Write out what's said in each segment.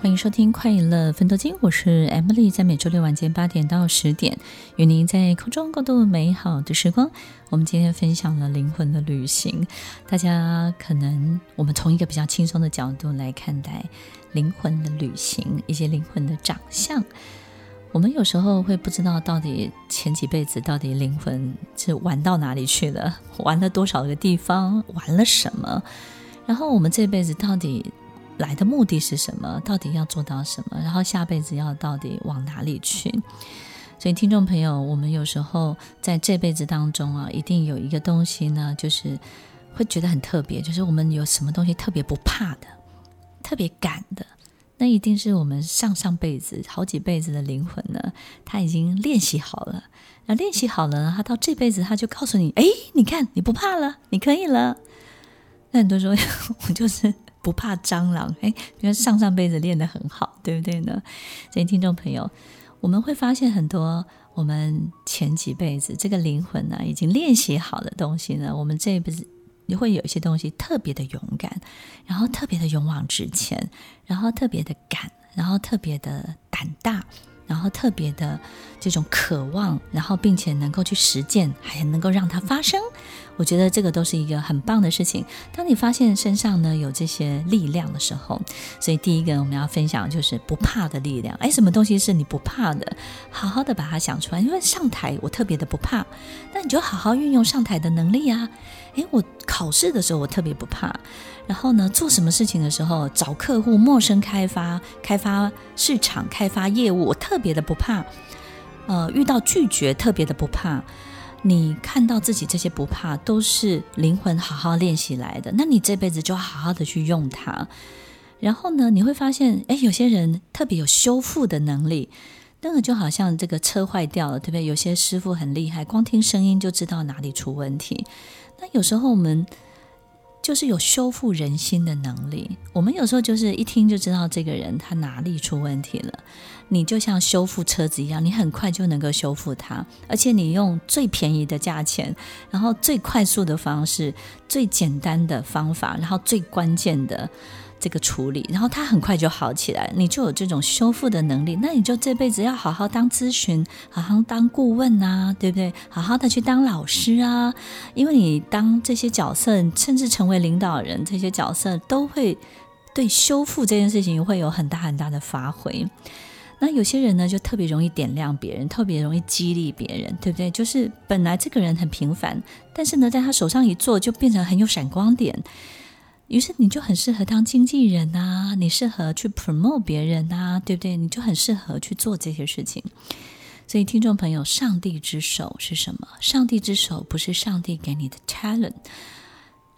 欢迎收听《快乐奋斗金》，我是 Emily，在每周六晚间八点到十点，与您在空中共度美好的时光。我们今天分享了灵魂的旅行，大家可能我们从一个比较轻松的角度来看待灵魂的旅行，一些灵魂的长相。我们有时候会不知道到底前几辈子到底灵魂是玩到哪里去了，玩了多少个地方，玩了什么，然后我们这辈子到底。来的目的是什么？到底要做到什么？然后下辈子要到底往哪里去？所以，听众朋友，我们有时候在这辈子当中啊，一定有一个东西呢，就是会觉得很特别，就是我们有什么东西特别不怕的，特别敢的，那一定是我们上上辈子、好几辈子的灵魂呢，他已经练习好了。那练习好了呢，他到这辈子他就告诉你：哎，你看，你不怕了，你可以了。那很多时候，我就是。不怕蟑螂，哎，因为上上辈子练得很好，对不对呢？所以听众朋友，我们会发现很多我们前几辈子这个灵魂呢，已经练习好的东西呢，我们这一辈子也会有一些东西特别的勇敢，然后特别的勇往直前，然后特别的敢，然后特别的胆大。然后特别的这种渴望，然后并且能够去实践，还能够让它发生，我觉得这个都是一个很棒的事情。当你发现身上呢有这些力量的时候，所以第一个我们要分享就是不怕的力量。哎，什么东西是你不怕的？好好的把它想出来。因为上台我特别的不怕，那你就好好运用上台的能力啊。哎，我考试的时候我特别不怕。然后呢，做什么事情的时候，找客户、陌生开发、开发市场、开发业务，我特别的不怕。呃，遇到拒绝特别的不怕。你看到自己这些不怕，都是灵魂好好练习来的。那你这辈子就好好的去用它。然后呢，你会发现，哎，有些人特别有修复的能力。那个就好像这个车坏掉了，对不对？有些师傅很厉害，光听声音就知道哪里出问题。那有时候我们。就是有修复人心的能力。我们有时候就是一听就知道这个人他哪里出问题了。你就像修复车子一样，你很快就能够修复它，而且你用最便宜的价钱，然后最快速的方式，最简单的方法，然后最关键的。这个处理，然后他很快就好起来，你就有这种修复的能力。那你就这辈子要好好当咨询，好好当顾问啊，对不对？好好的去当老师啊，因为你当这些角色，甚至成为领导人，这些角色都会对修复这件事情会有很大很大的发挥。那有些人呢，就特别容易点亮别人，特别容易激励别人，对不对？就是本来这个人很平凡，但是呢，在他手上一做，就变成很有闪光点。于是你就很适合当经纪人啊，你适合去 promote 别人啊，对不对？你就很适合去做这些事情。所以，听众朋友，上帝之手是什么？上帝之手不是上帝给你的 talent。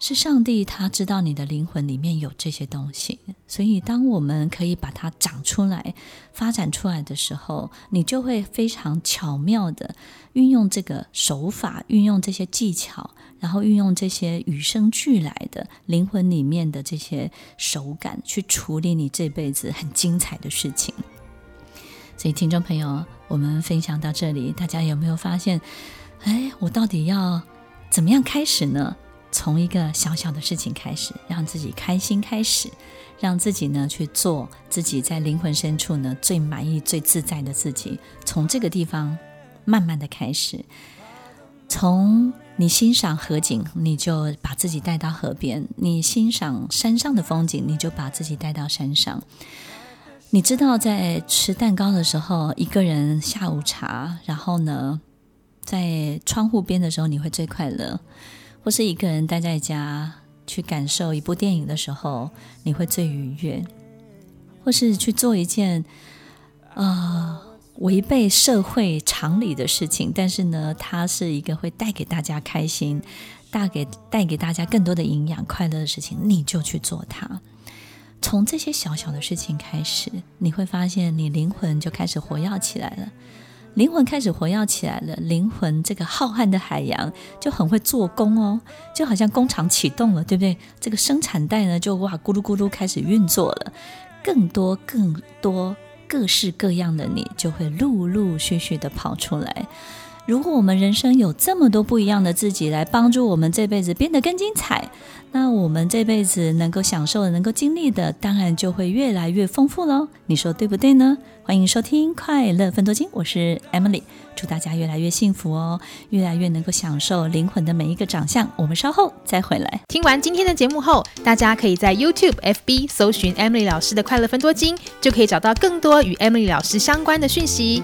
是上帝，他知道你的灵魂里面有这些东西，所以当我们可以把它长出来、发展出来的时候，你就会非常巧妙的运用这个手法，运用这些技巧，然后运用这些与生俱来的灵魂里面的这些手感，去处理你这辈子很精彩的事情。所以，听众朋友，我们分享到这里，大家有没有发现？哎，我到底要怎么样开始呢？从一个小小的事情开始，让自己开心开始，让自己呢去做自己在灵魂深处呢最满意、最自在的自己。从这个地方慢慢的开始，从你欣赏河景，你就把自己带到河边；你欣赏山上的风景，你就把自己带到山上。你知道，在吃蛋糕的时候，一个人下午茶，然后呢，在窗户边的时候，你会最快乐。或是一个人待在家去感受一部电影的时候，你会最愉悦；或是去做一件啊、呃、违背社会常理的事情，但是呢，它是一个会带给大家开心、带给带给大家更多的营养、快乐的事情，你就去做它。从这些小小的事情开始，你会发现你灵魂就开始活跃起来了。灵魂开始活跃起来了，灵魂这个浩瀚的海洋就很会做工哦，就好像工厂启动了，对不对？这个生产带呢，就哇咕噜咕噜开始运作了，更多更多各式各样的你就会陆陆续续的跑出来，如果我们人生有这么多不一样的自己来帮助我们这辈子变得更精彩，那我们这辈子能够享受的、能够经历的，当然就会越来越丰富喽。你说对不对呢？欢迎收听《快乐分多金》，我是 Emily，祝大家越来越幸福哦，越来越能够享受灵魂的每一个长相。我们稍后再回来。听完今天的节目后，大家可以在 YouTube、FB 搜寻 Emily 老师的《快乐分多金》，就可以找到更多与 Emily 老师相关的讯息。